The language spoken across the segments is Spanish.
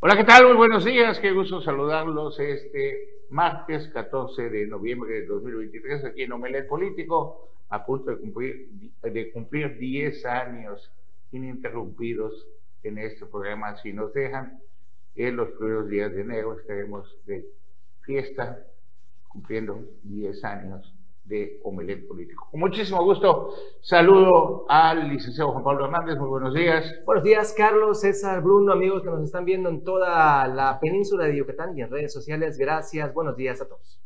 Hola, ¿qué tal? Muy buenos días, qué gusto saludarlos este martes 14 de noviembre de 2023 aquí en Omelet Político, a punto de cumplir, de cumplir 10 años ininterrumpidos en este programa. Si nos dejan, en los primeros días de enero estaremos de fiesta cumpliendo 10 años de Omelet Político. Con muchísimo gusto saludo al licenciado Juan Pablo Hernández. Muy buenos días. Buenos días, Carlos, César, Bruno, amigos que nos están viendo en toda la península de Yucatán y en redes sociales. Gracias. Buenos días a todos.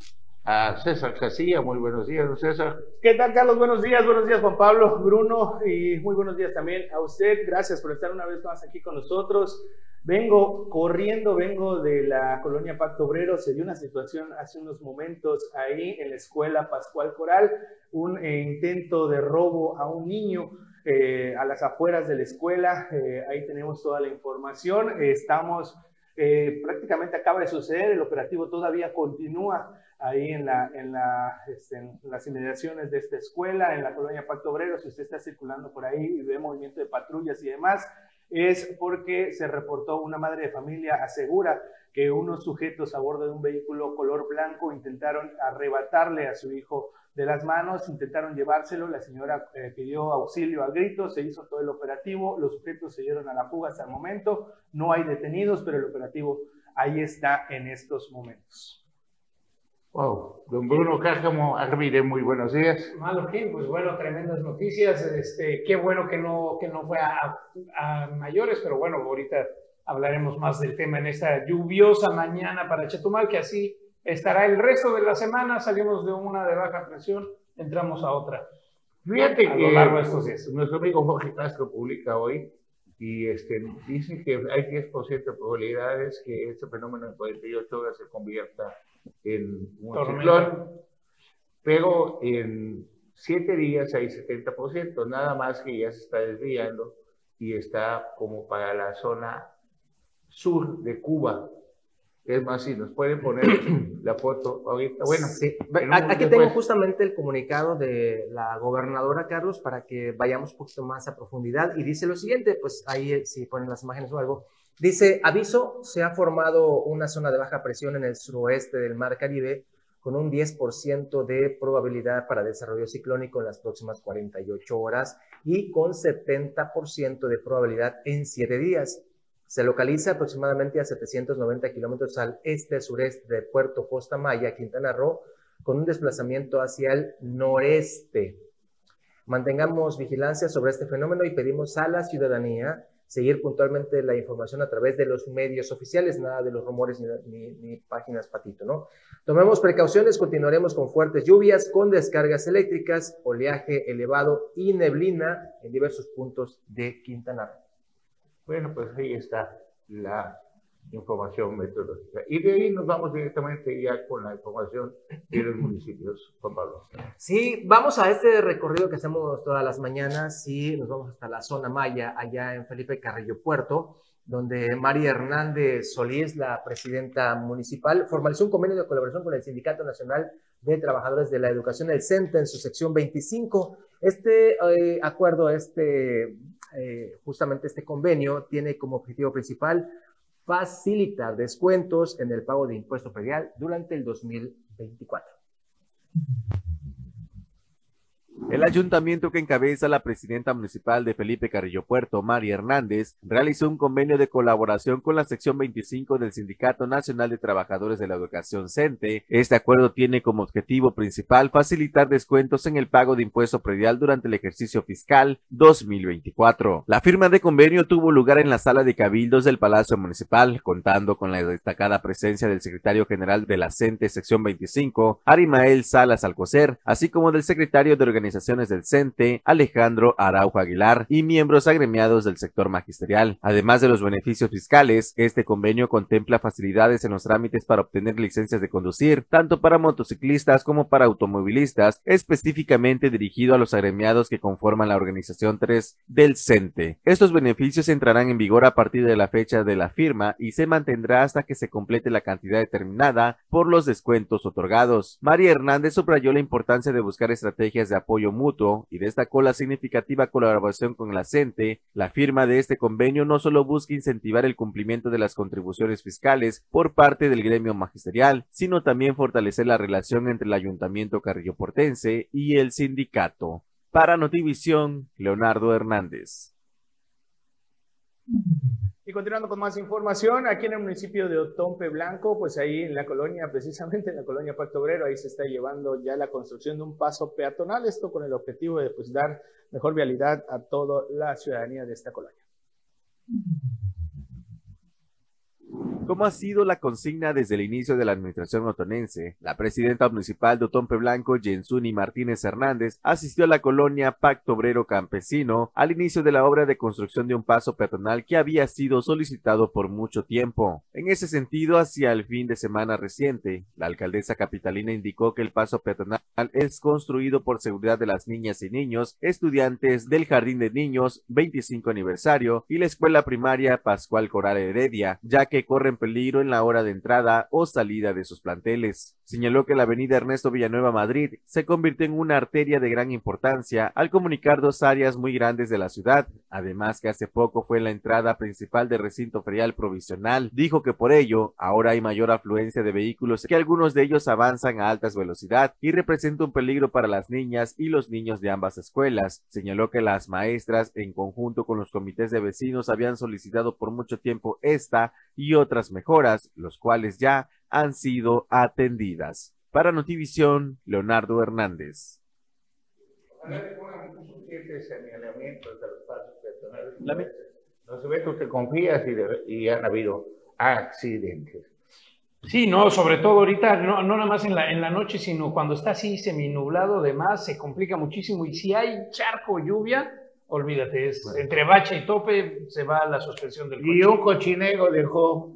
A César Casilla, muy buenos días, César. ¿Qué tal, Carlos? Buenos días, buenos días, Juan Pablo, Bruno, y muy buenos días también a usted. Gracias por estar una vez más aquí con nosotros. Vengo corriendo, vengo de la colonia Pacto Obrero. Se dio una situación hace unos momentos ahí en la escuela Pascual Coral, un eh, intento de robo a un niño. Eh, a las afueras de la escuela, eh, ahí tenemos toda la información. estamos, prácticamente acaba de suceder, el operativo todavía continúa ahí en, la, en, la, este, en, las inmediaciones de esta escuela, en la colonia Pacto Obrero, si usted está circulando por ahí y ve movimiento de patrullas y demás, es porque se reportó una madre de familia asegura que unos sujetos a bordo de un vehículo color blanco intentaron arrebatarle a su hijo de las manos, intentaron llevárselo, la señora eh, pidió auxilio a gritos, se hizo todo el operativo, los sujetos se dieron a la fuga hasta el momento, no hay detenidos, pero el operativo ahí está en estos momentos. Wow, don Bruno Cárcamo Arvide, muy buenos días. Malorquín, pues bueno, tremendas noticias. Este, qué bueno que no, que no fue a, a, mayores, pero bueno, ahorita hablaremos más del tema en esta lluviosa mañana para Chetumal, que así estará el resto de la semana. Salimos de una de baja presión, entramos a otra. Fíjate a, que largo de estos días. nuestro amigo Jorge Castro publica hoy y este, dice que hay 10% de probabilidades que este fenómeno en 48 horas se convierta en un ciclón, pero en siete días hay 70%, nada más que ya se está desviando y está como para la zona sur de Cuba. Es más, si nos pueden poner la foto ahorita. Bueno, sí. aquí tengo justamente el comunicado de la gobernadora Carlos para que vayamos un poquito más a profundidad y dice lo siguiente, pues ahí si ponen las imágenes o algo, Dice, aviso, se ha formado una zona de baja presión en el suroeste del Mar Caribe con un 10% de probabilidad para desarrollo ciclónico en las próximas 48 horas y con 70% de probabilidad en 7 días. Se localiza aproximadamente a 790 kilómetros al este-sureste de Puerto Costa Maya, Quintana Roo, con un desplazamiento hacia el noreste. Mantengamos vigilancia sobre este fenómeno y pedimos a la ciudadanía seguir puntualmente la información a través de los medios oficiales, nada de los rumores ni, páginas patito, ¿no? Tomemos precauciones, continuaremos con fuertes lluvias, con descargas eléctricas, oleaje elevado y neblina en diversos puntos de Quintana Roo. Bueno, pues ahí está la información meteorológica. Y de ahí nos vamos directamente ya con la información de los municipios. Sí, vamos a este recorrido que hacemos todas las mañanas y nos vamos hasta la zona Maya, allá en Felipe Carrillo Puerto, donde María Hernández Solís, la presidenta municipal, formalizó un convenio de colaboración con el Sindicato Nacional de Trabajadores de la Educación, el CENTE, en su sección 25. Este eh, acuerdo, este, eh, justamente este convenio, tiene como objetivo principal facilitar descuentos en el pago de impuesto predial durante el 2024. El ayuntamiento que encabeza la presidenta municipal de Felipe Carrillo Puerto, María Hernández, realizó un convenio de colaboración con la sección 25 del Sindicato Nacional de Trabajadores de la Educación CENTE. Este acuerdo tiene como objetivo principal facilitar descuentos en el pago de impuesto predial durante el ejercicio fiscal 2024. La firma de convenio tuvo lugar en la sala de cabildos del Palacio Municipal, contando con la destacada presencia del secretario general de la CENTE sección 25, Arimael Salas Alcocer, así como del secretario de organización organizaciones del CENTE, Alejandro Araujo Aguilar, y miembros agremiados del sector magisterial. Además de los beneficios fiscales, este convenio contempla facilidades en los trámites para obtener licencias de conducir, tanto para motociclistas como para automovilistas, específicamente dirigido a los agremiados que conforman la organización 3 del CENTE. Estos beneficios entrarán en vigor a partir de la fecha de la firma y se mantendrá hasta que se complete la cantidad determinada por los descuentos otorgados. María Hernández subrayó la importancia de buscar estrategias de apoyo mutuo y destacó la significativa colaboración con la CENTE. La firma de este convenio no solo busca incentivar el cumplimiento de las contribuciones fiscales por parte del gremio magisterial, sino también fortalecer la relación entre el ayuntamiento carrilloportense y el sindicato. Para Notivisión, Leonardo Hernández. Y continuando con más información, aquí en el municipio de Otompe Blanco, pues ahí en la colonia, precisamente en la colonia Pacto Obrero, ahí se está llevando ya la construcción de un paso peatonal, esto con el objetivo de pues, dar mejor vialidad a toda la ciudadanía de esta colonia. Como ha sido la consigna desde el inicio de la administración otonense, la presidenta municipal de Otompe Blanco, Jensuni Martínez Hernández, asistió a la colonia Pacto Obrero Campesino al inicio de la obra de construcción de un paso peatonal que había sido solicitado por mucho tiempo. En ese sentido, hacia el fin de semana reciente, la alcaldesa capitalina indicó que el paso peatonal es construido por seguridad de las niñas y niños, estudiantes del Jardín de Niños 25 aniversario y la escuela primaria Pascual Coral Heredia, ya que corren peligro en la hora de entrada o salida de sus planteles. Señaló que la avenida Ernesto Villanueva Madrid se convirtió en una arteria de gran importancia al comunicar dos áreas muy grandes de la ciudad, además que hace poco fue la entrada principal del recinto ferial provisional. Dijo que por ello ahora hay mayor afluencia de vehículos que algunos de ellos avanzan a altas velocidad y representa un peligro para las niñas y los niños de ambas escuelas. Señaló que las maestras en conjunto con los comités de vecinos habían solicitado por mucho tiempo esta y otras mejoras, los cuales ya han sido atendidas. Para Notivisión, Leonardo Hernández. No se ve que usted confías y, y han habido accidentes. Sí, no, sobre todo ahorita, no, no nada más en la, en la noche, sino cuando está así seminublado, además se complica muchísimo. Y si hay charco o lluvia, olvídate, es entre bache y tope se va la suspensión del coche. Y un cochinero dejó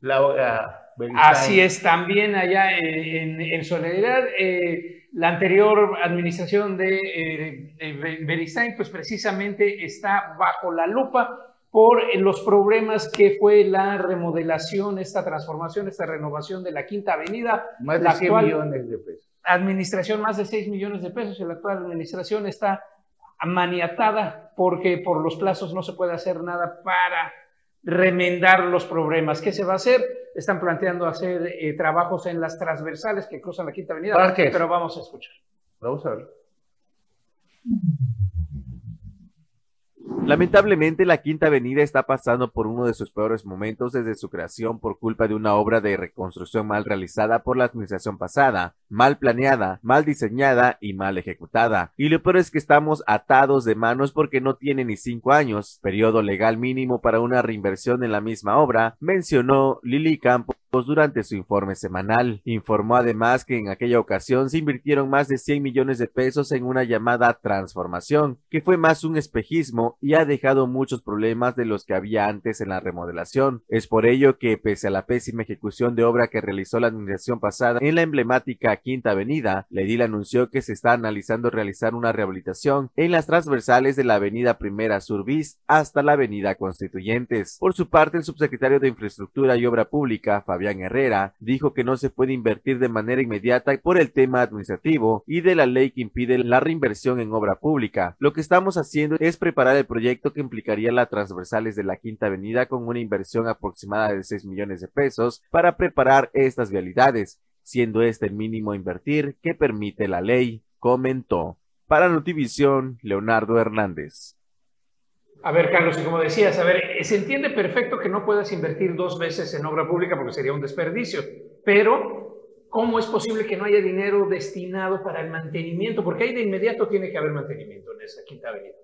la, Así es, también allá en, en Soledad, eh, la anterior administración de, eh, pues precisamente está bajo la lupa por los problemas que fue la remodelación, esta transformación, esta renovación de la Quinta Avenida. Más de la 100 millones de pesos. Administración, más de 6 millones de pesos, y la actual administración está maniatada porque por los plazos no se puede hacer nada para remendar los problemas. ¿Qué se va a hacer? Están planteando hacer eh, trabajos en las transversales que cruzan la Quinta Avenida, pero vamos a escuchar. Vamos a ver. Lamentablemente, la Quinta Avenida está pasando por uno de sus peores momentos desde su creación por culpa de una obra de reconstrucción mal realizada por la administración pasada, mal planeada, mal diseñada y mal ejecutada. Y lo peor es que estamos atados de manos porque no tiene ni cinco años, periodo legal mínimo para una reinversión en la misma obra, mencionó Lili Campos durante su informe semanal. Informó además que en aquella ocasión se invirtieron más de 100 millones de pesos en una llamada transformación, que fue más un espejismo y ha dejado muchos problemas de los que había antes en la remodelación. Es por ello que, pese a la pésima ejecución de obra que realizó la administración pasada en la emblemática Quinta Avenida, Ledil anunció que se está analizando realizar una rehabilitación en las transversales de la Avenida Primera Sur Bis hasta la Avenida Constituyentes. Por su parte, el subsecretario de Infraestructura y Obra Pública, Herrera, dijo que no se puede invertir de manera inmediata por el tema administrativo y de la ley que impide la reinversión en obra pública. Lo que estamos haciendo es preparar el proyecto que implicaría las transversales de la Quinta Avenida con una inversión aproximada de 6 millones de pesos para preparar estas vialidades, siendo este el mínimo invertir que permite la ley, comentó. Para Notivisión, Leonardo Hernández. A ver, Carlos, y como decías, a ver, se entiende perfecto que no puedas invertir dos veces en obra pública porque sería un desperdicio, pero ¿cómo es posible que no haya dinero destinado para el mantenimiento? Porque ahí de inmediato tiene que haber mantenimiento en esa quinta avenida.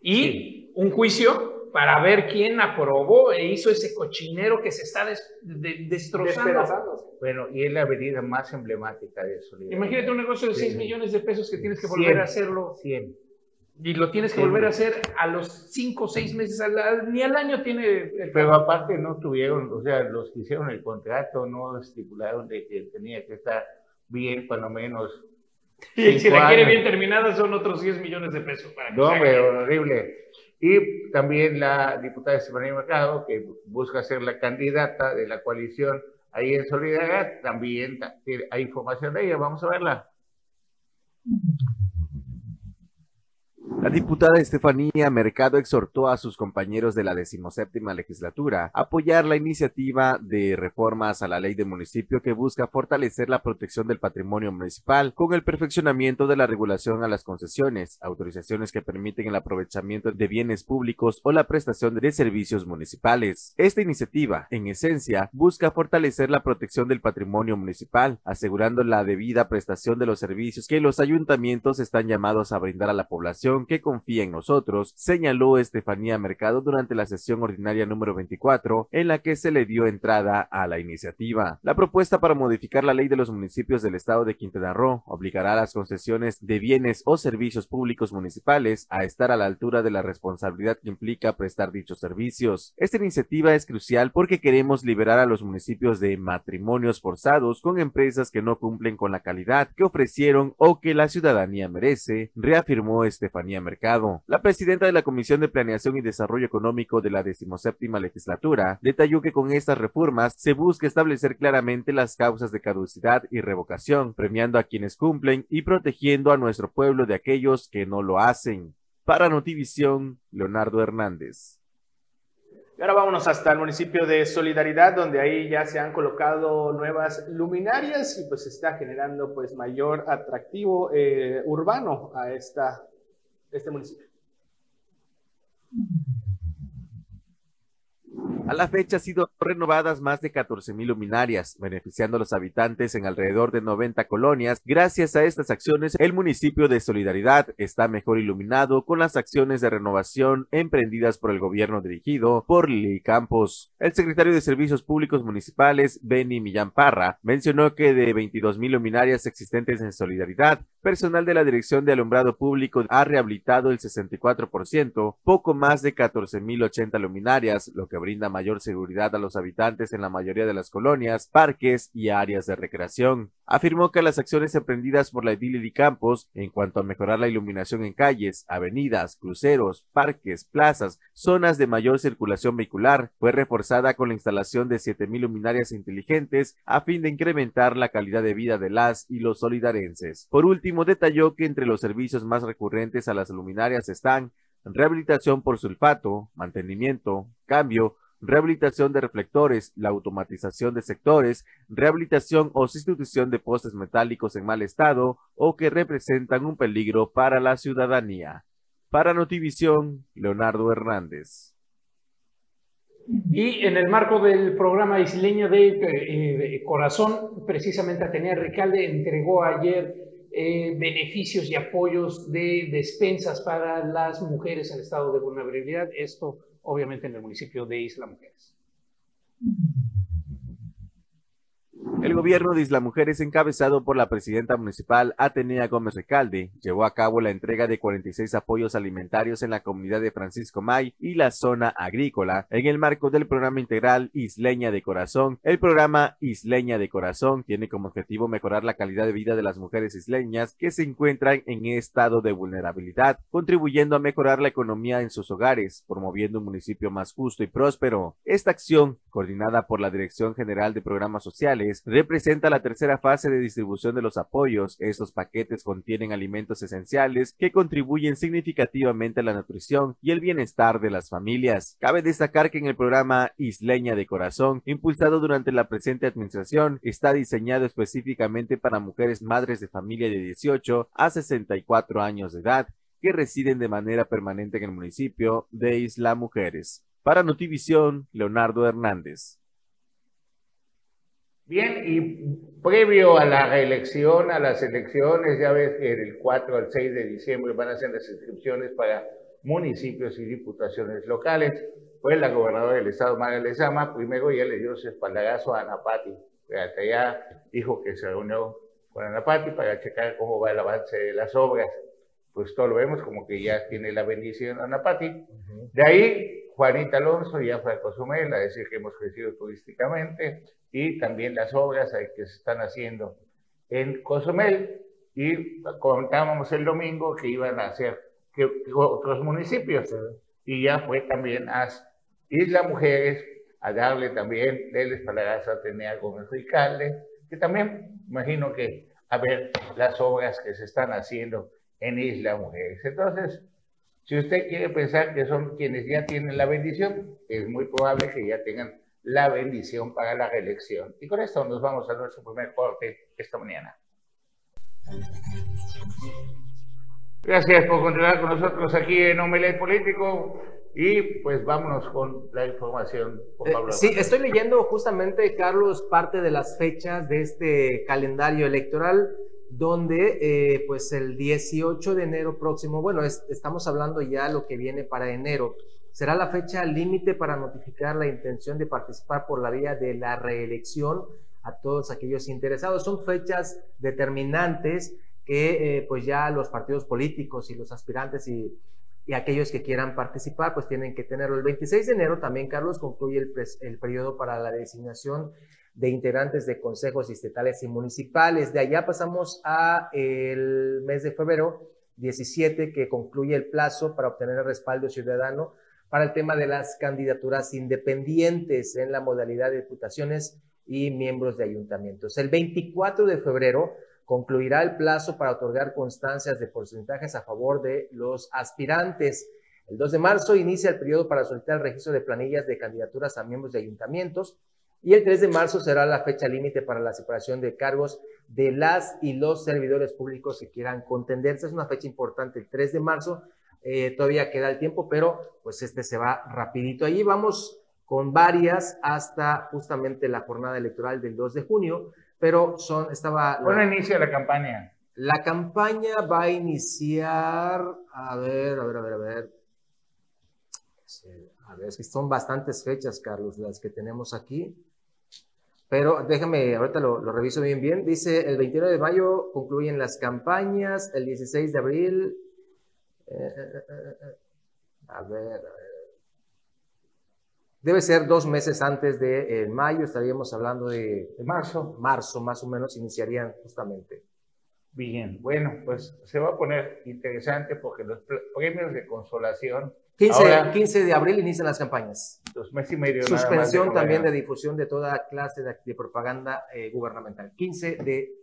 Y un juicio para ver quién aprobó e hizo ese cochinero que se está destrozando. Bueno, y es la avenida más emblemática de eso. Imagínate un negocio de 6 millones de pesos que tienes que volver a hacerlo. 100. Y lo tienes que volver a hacer a los 5 o 6 meses, ni al año tiene... Pero aparte no tuvieron, o sea, los que hicieron el contrato no estipularon de que tenía que estar bien, cuando menos y si la quiere bien terminada son otros 10 millones de pesos. Para no, pero horrible. Y también la diputada Estefanía Mercado, que busca ser la candidata de la coalición ahí en Solidaridad, también hay información de ella. Vamos a verla. La diputada Estefanía Mercado exhortó a sus compañeros de la decimoséptima legislatura a apoyar la iniciativa de reformas a la ley de municipio que busca fortalecer la protección del patrimonio municipal con el perfeccionamiento de la regulación a las concesiones, autorizaciones que permiten el aprovechamiento de bienes públicos o la prestación de servicios municipales. Esta iniciativa, en esencia, busca fortalecer la protección del patrimonio municipal, asegurando la debida prestación de los servicios que los ayuntamientos están llamados a brindar a la población que confía en nosotros, señaló Estefanía Mercado durante la sesión ordinaria número 24, en la que se le dio entrada a la iniciativa. La propuesta para modificar la ley de los municipios del estado de Quintana Roo obligará a las concesiones de bienes o servicios públicos municipales a estar a la altura de la responsabilidad que implica prestar dichos servicios. Esta iniciativa es crucial porque queremos liberar a los municipios de matrimonios forzados con empresas que no cumplen con la calidad que ofrecieron o que la ciudadanía merece, reafirmó Estefanía La presidenta de la Comisión de Planeación y Desarrollo Económico de la decimoséptima legislatura detalló que con estas reformas se busca establecer claramente las causas de caducidad y revocación, premiando a quienes cumplen y protegiendo a nuestro pueblo de aquellos que no lo hacen. Para Notivisión, Leonardo Hernández. Y ahora vámonos hasta el municipio de Solidaridad, donde ahí ya se han colocado nuevas luminarias y pues está generando pues mayor atractivo eh, urbano a esta este municipio. A la fecha han sido renovadas más de 14.000 luminarias, beneficiando a los habitantes en alrededor de 90 colonias. Gracias a estas acciones, el municipio de Solidaridad está mejor iluminado con las acciones de renovación emprendidas por el gobierno dirigido por Lili Campos. El secretario de Servicios Públicos Municipales, Benny Millán Parra, mencionó que de 22.000 luminarias existentes en Solidaridad, personal de la Dirección de Alumbrado Público ha rehabilitado el 64%, poco más de 14.080 luminarias, lo que brinda mayor seguridad a los habitantes en la mayoría de las colonias, parques y áreas de recreación. Afirmó que las acciones emprendidas por la edil y Campos en cuanto a mejorar la iluminación en calles, avenidas, cruceros, parques, plazas, zonas de mayor circulación vehicular, fue reforzada con la instalación de 7.000 luminarias inteligentes a fin de incrementar la calidad de vida de las y los solidarenses. Por último, detalló que entre los servicios más recurrentes a las luminarias están rehabilitación por sulfato, mantenimiento, cambio, rehabilitación de reflectores, la automatización de sectores, rehabilitación o sustitución de postes metálicos en mal estado o que representan un peligro para la ciudadanía. Para Notivisión, Leonardo Hernández. Y en el marco del programa isleño de, eh, Corazón, precisamente Atenea Ricalde entregó ayer eh, beneficios y apoyos de despensas para las mujeres en estado de vulnerabilidad. Esto obviamente en el municipio de Isla Mujeres. El gobierno de Isla Mujeres, encabezado por la presidenta municipal Atenea Gómez Recalde, llevó a cabo la entrega de 46 apoyos alimentarios en la comunidad de Francisco May y la zona agrícola en el marco del programa integral Isleña de Corazón. El programa Isleña de Corazón tiene como objetivo mejorar la calidad de vida de las mujeres isleñas que se encuentran en estado de vulnerabilidad, contribuyendo a mejorar la economía en sus hogares, promoviendo un municipio más justo y próspero. Esta acción, coordinada por la Dirección General de Programas Sociales, representa la tercera fase de distribución de los apoyos. Estos paquetes contienen alimentos esenciales que contribuyen significativamente a la nutrición y el bienestar de las familias. Cabe destacar que en el programa Isleña de Corazón, impulsado durante la presente administración, está diseñado específicamente para mujeres madres de familia de 18 a 64 años de edad que residen de manera permanente en el municipio de Isla Mujeres. Para Notivisión, Leonardo Hernández. Bien, y previo a la reelección, a las elecciones, ya ves que del 4 al 6 de diciembre van a ser las inscripciones para municipios y diputaciones locales. Fue la gobernadora del estado, María Lezama, primero ya le dio su espaldarazo a Anapati. Hasta allá dijo que se reunió con Anapati para checar cómo va el avance de las obras. Pues todo lo vemos como que ya tiene la bendición Anapati. De ahí, Juanita Alonso ya fue a Cozumel a decir que hemos crecido turísticamente y también las obras que se están haciendo en Cozumel. Y comentábamos el domingo que iban a hacer que, otros municipios. Y ya fue también a Isla Mujeres a darle también del espaldarazo a Atenea Gómez Ricalde, que también imagino que a ver las obras que se están haciendo en Isla Mujeres. Entonces, si usted quiere pensar que son quienes ya tienen la bendición, es muy probable que ya tengan la bendición para la reelección. Y con esto nos vamos a nuestro primer corte esta mañana. Gracias por continuar con nosotros aquí en Omelet Político. Y pues vámonos con la información. Eh, sí, estoy leyendo justamente, Carlos, parte de las fechas de este calendario electoral, donde eh, pues el 18 de enero próximo, bueno, estamos hablando ya lo que viene para enero, será la fecha límite para notificar la intención de participar por la vía de la reelección a todos aquellos interesados. Son fechas determinantes que eh, pues ya los partidos políticos y los aspirantes y, y, aquellos que quieran participar pues tienen que tenerlo. El 26 de enero también, Carlos, concluye el, el periodo para la designación de integrantes de consejos estatales y municipales. De allá pasamos a el mes de febrero 17, que concluye el plazo para obtener el respaldo ciudadano para el tema de las candidaturas independientes en la modalidad de diputaciones y miembros de ayuntamientos. El 24 de febrero concluirá el plazo para otorgar constancias de porcentajes a favor de los aspirantes. El 2 de marzo inicia el periodo para solicitar el registro de planillas de candidaturas a miembros de ayuntamientos y el 3 de marzo será la fecha límite para la separación de cargos de las y los servidores públicos que quieran contenderse. Es una fecha importante, el 3 de marzo. Eh, todavía queda el tiempo, pero pues este se va rapidito. Allí vamos con varias hasta justamente la jornada electoral del 2 de junio pero son, estaba... ¿Cuándo inicia la campaña? La campaña va a iniciar, a ver, a ver, a ver, a ver. A ver, es que son bastantes fechas, Carlos, las que tenemos aquí. Pero déjame, ahorita lo, reviso bien, bien. Dice, el 21 de mayo concluyen las campañas, el 16 de abril. Eh, eh, eh, a ver, a ver. Debe ser dos meses antes de mayo, estaríamos hablando de, marzo. Marzo, más o menos, iniciarían justamente. Bien, bueno, pues se va a poner interesante porque los premios de consolación. 15, de abril inician las campañas. Dos meses y medio. Suspensión también de difusión de toda clase de, propaganda eh, gubernamental. 15 de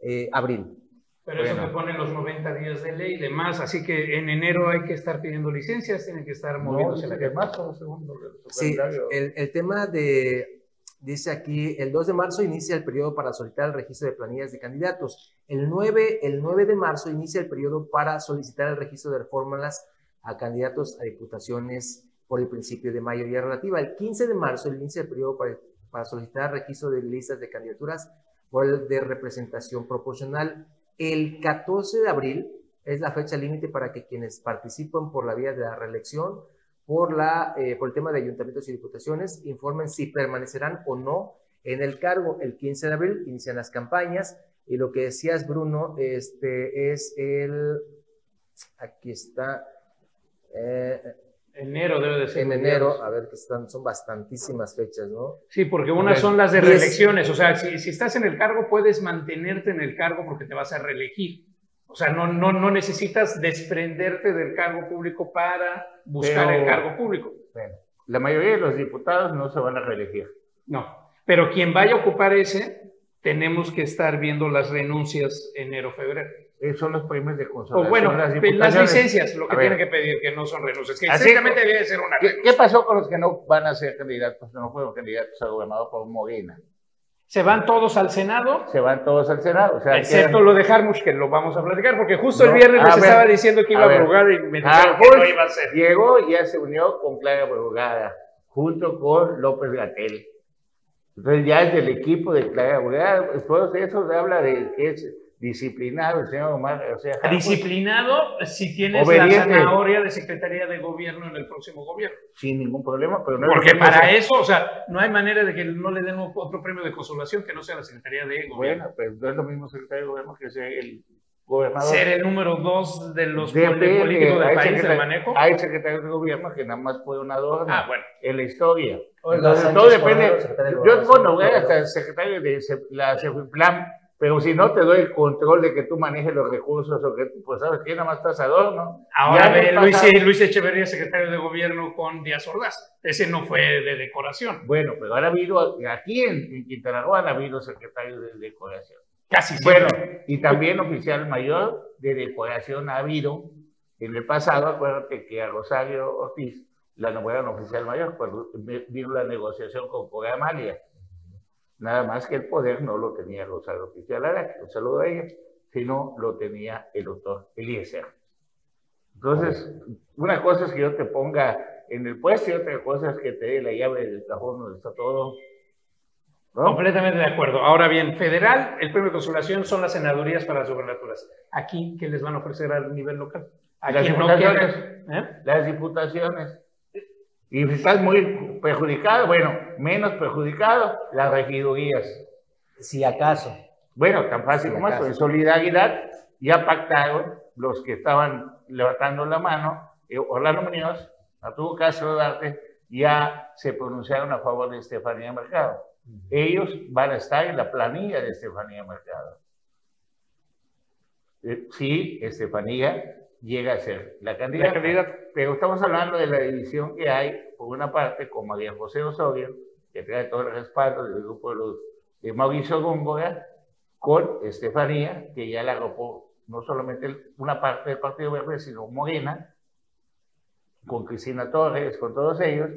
eh, abril. Pero eso te pone los 90 días de ley y demás, así que en enero hay que estar pidiendo licencias, tienen que estar moviéndose la que más, segundo. Sí, el, el, tema de, dice aquí, el 2 de marzo inicia el periodo para solicitar el registro de planillas de candidatos. El 9, el 9 de marzo inicia el periodo para solicitar el registro de fórmulas a candidatos a diputaciones por el principio de mayoría relativa. El 15 de marzo el periodo para, para solicitar registro de listas de candidaturas por el de representación proporcional. El 14 de abril es la fecha límite para que quienes participan por la vía de la reelección, por, la, eh, por el tema de ayuntamientos y diputaciones, informen si permanecerán o no en el cargo. El 15 de abril inician las campañas y lo que decías, Bruno, este, es el, aquí está, eh, enero debe de ser. En enero, a ver, que están, son bastantísimas fechas, ¿no? Sí, porque unas son las de reelecciones, o sea, si, si, estás en el cargo puedes mantenerte en el cargo porque te vas a reelegir. O sea, no, no, no necesitas desprenderte del cargo público para buscar el cargo público. Bueno, la mayoría de los diputados no se van a reelegir. No, pero quien vaya a ocupar ese, tenemos que estar viendo las renuncias enero-febrero. Eh, son los premios de consolación. O bueno, las, licencias, lo que tienen que pedir, que no son renuncias. Que exactamente debe ser una ¿qué, ¿Qué pasó con los que no van a ser candidatos, no fueron candidatos a gobernador por Morena? ¿Se van todos al Senado? Se van todos al Senado. O sea, Excepto lo de Harmush, que lo vamos a platicar, porque justo el viernes les estaba diciendo que iba a, Brugada y me dijeron que no iba a ser. Llegó y ya se unió con Clara Brugada, junto con López Gatel. Entonces ya es del equipo de Clara Brugada. Después de eso se habla de que es disciplinado el señor Omar García. Disciplinado si tienes la zanahoria de Secretaría de Gobierno en el próximo gobierno. Sin ningún problema, pero no Porque para eso, o sea, no hay manera de que no le den otro premio de consolación que no sea la Secretaría de Gobierno. Bueno, pues no es lo mismo Secretaría de Gobierno que sea el gobernador. Ser el número dos de los políticos del país de manejo. Hay secretarios de gobierno que nada más fue un adorno ah, bueno. en la historia. Entonces, todo depende. Yo, bueno, voy hasta el secretario de la CEFIPLAM pero si no te doy el control de que tú manejes los recursos o que, pues sabes que nada más estás adorno. Ahora ve Luis, Luis, Echeverría, secretario de gobierno con Díaz Ordaz. Ese no fue de decoración. Bueno, pero ahora ha habido, aquí en, Quintana Roo ha habido secretarios de decoración. Casi siempre. Bueno, y también oficial mayor de decoración ha habido. En el pasado, acuérdate que a Rosario Ortiz la nombraron oficial mayor cuando vino la negociación con Corea Amalia Nada más que el poder no lo tenía Rosario Oficial Araque, un saludo a ella, sino lo tenía el doctor Eliezer. Entonces, una cosa es que yo te ponga en el puesto y otra cosa es que te dé la llave del cajón donde está todo. Completamente de acuerdo. Ahora bien, federal, el premio de consolación son las senadurías para las gubernaturas. Aquí, ¿qué les van a ofrecer a nivel local? las diputaciones. ¿eh? Las diputaciones. Y si estás muy perjudicado, bueno, menos perjudicado, las regidurías. Si acaso. Bueno, tan fácil como eso. En solidaridad ya pactaron los que estaban levantando la mano, eh, Orlando Muñoz, a tu caso darte, ya se pronunciaron a favor de Estefanía Mercado. Ellos van a estar en la planilla de Estefanía Mercado. Eh, sí, Estefanía llega a ser la candidata. Pero estamos hablando de la división que hay, por una parte, con María José Osorio, que trae todo el respaldo del grupo de, los, de Mauricio Góngora, con Estefanía, que ya la agrupó no solamente una parte del Partido Verde, sino Morena, con Cristina Torres, con todos ellos.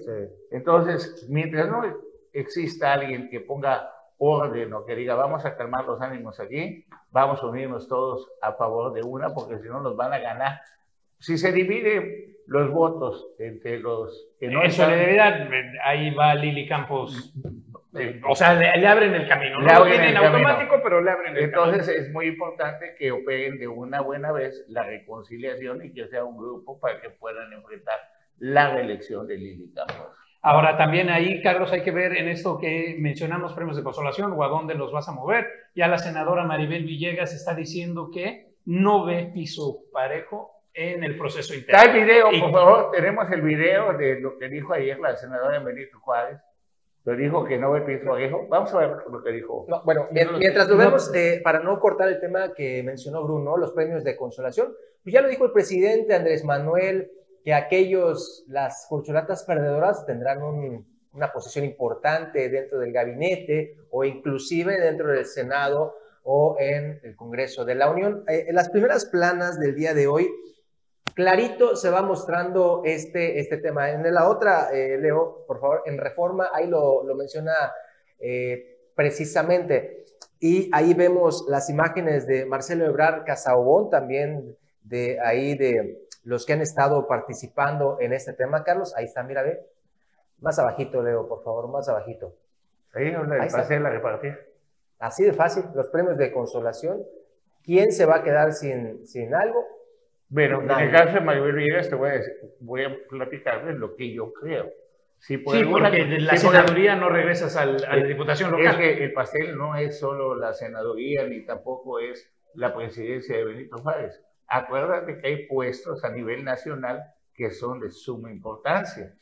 Entonces, mientras no exista alguien que ponga orden o que diga vamos a calmar los ánimos aquí, vamos a unirnos todos a favor de una, porque si no nos van a ganar. Si se dividen los votos entre los que no en solidaridad, ahí va Lili Campos. o sea, le, abren el camino. No lo tienen automático, pero le abren el Entonces es muy importante que operen de una buena vez la reconciliación y que sea un grupo para que puedan enfrentar la reelección de Lili Campos. Ahora, también ahí, Carlos, hay que ver en esto que mencionamos premios de consolación o a dónde los vas a mover. Ya la senadora Maribel Villegas está diciendo que no ve piso parejo en el proceso interno. Está el video, por favor, tenemos el video de lo que dijo ayer la senadora Benito Juárez. Lo dijo que no ve piso parejo. Vamos a ver lo que dijo. bueno, mientras lo vemos, eh, para no cortar el tema que mencionó Bruno, los premios de consolación, pues ya lo dijo el presidente Andrés Manuel que aquellos, las corcholatas perdedoras tendrán una posición importante dentro del gabinete o inclusive dentro del Senado o en el Congreso de la Unión. Eh, en las primeras planas del día de hoy, clarito se va mostrando este, este tema. En la otra, eh, Leo, por favor, en reforma, ahí lo, lo menciona eh, precisamente. Y ahí vemos las imágenes de Marcelo Ebrard Casaubón, también de ahí de los que han estado participando en este tema. Carlos, ahí está, mira, ve. Más abajito, Leo, por favor, más abajito. Ahí, donde pasé la repartir. Así de fácil, los premios de consolación. ¿Quién se va a quedar sin, sin algo? Bueno, en el caso de Maribel Villegas te voy a, decir, voy a platicarles lo que yo creo. sí, porque la senaduría no regresas al, a la diputación local. Es que el pastel no es solo la senaduría ni tampoco es la presidencia de Benito Juárez acuérdate que hay puestos a nivel nacional que son de suma importancia.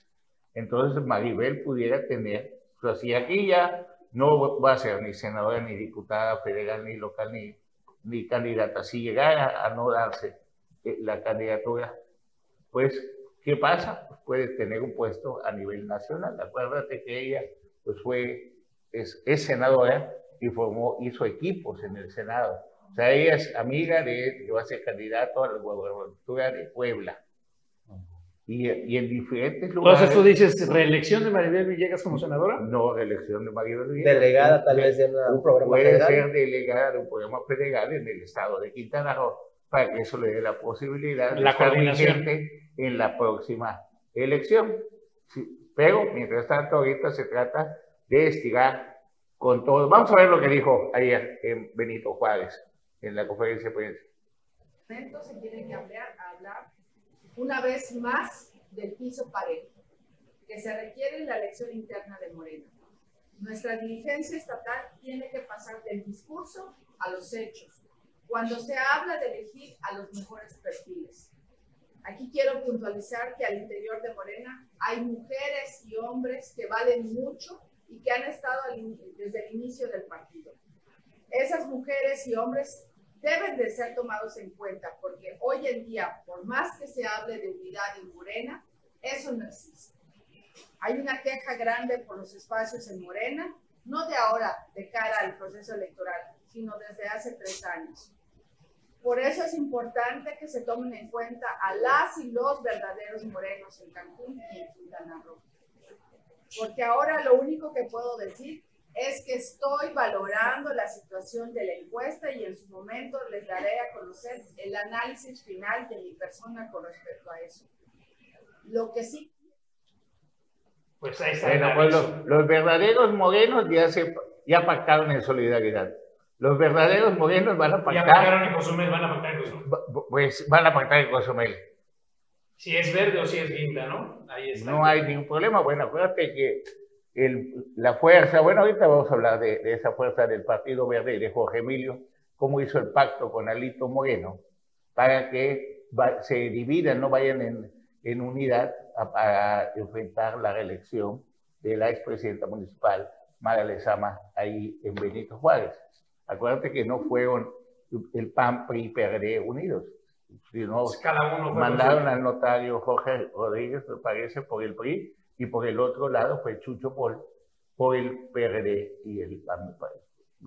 Entonces Maribel pudiera tener, pues si aquí ya no va a ser ni senadora, ni diputada federal, ni local, ni, ni candidata, si llegara a no darse eh, la candidatura, pues, ¿qué pasa? Pues puede tener un puesto a nivel nacional. Acuérdate que ella pues fue, es, es senadora y formó, hizo equipos en el Senado o sea, ella es amiga de, va a ser candidato a la gubernatura de Puebla. Y, y, en diferentes lugares. Entonces tú dices reelección de Maribel Villegas como senadora? No, reelección de Maribel Villegas. Delegada tal vez de un programa puede federal. Puede ser delegada de un programa federal en el estado de Quintana Roo para que eso le dé la posibilidad de la estar vigente en la próxima elección. pero mientras tanto ahorita se trata de estirar con todo. Vamos a ver lo que dijo ayer Benito Juárez en la conferencia de prensa. Se tiene que hablar, hablar una vez más del piso parejo, que se requiere en la elección interna de Morena. Nuestra dirigencia estatal tiene que pasar del discurso a los hechos, cuando se habla de elegir a los mejores perfiles. Aquí quiero puntualizar que al interior de Morena hay mujeres y hombres que valen mucho y que han estado desde el inicio del partido. Esas mujeres y hombres deben de ser tomados en cuenta porque hoy en día, por más que se hable de unidad en Morena, eso no existe. Hay una queja grande por los espacios en Morena, no de ahora, de cara al proceso electoral, sino desde hace tres años. Por eso es importante que se tomen en cuenta a las y los verdaderos morenos en Cancún y en Quintana Roo. Porque ahora lo único que puedo decir es que estoy valorando la situación de la encuesta y en su momento les daré a conocer el análisis final de mi persona con respecto a eso. Lo que sí. Pues ahí está. Bueno, pues los, los, verdaderos morenos ya, se, ya pactaron en solidaridad. Los verdaderos morenos van a pactar. Ya pactaron en Cozumel, van a pactar en Cozumel. Pues van a pactar en Cozumel. Si es verde o si es guinda, ¿no? Ahí está. No hay ningún problema. Bueno, acuérdate que el, la fuerza, bueno, ahorita vamos a hablar de, de, esa fuerza del Partido Verde y de Jorge Emilio, cómo hizo el pacto con Alito Moreno para que se dividan, no vayan en, en unidad para enfrentar la reelección de la expresidenta municipal, Mara Lezama, ahí en Benito Juárez. Acuérdate que no fueron el PAN, PRI, PRD unidos, sino pues Cada uno mandaron al notario Jorge Rodríguez, me parece, por el PRI, y por el otro lado fue Chucho Pol, por el PRD y el PAN.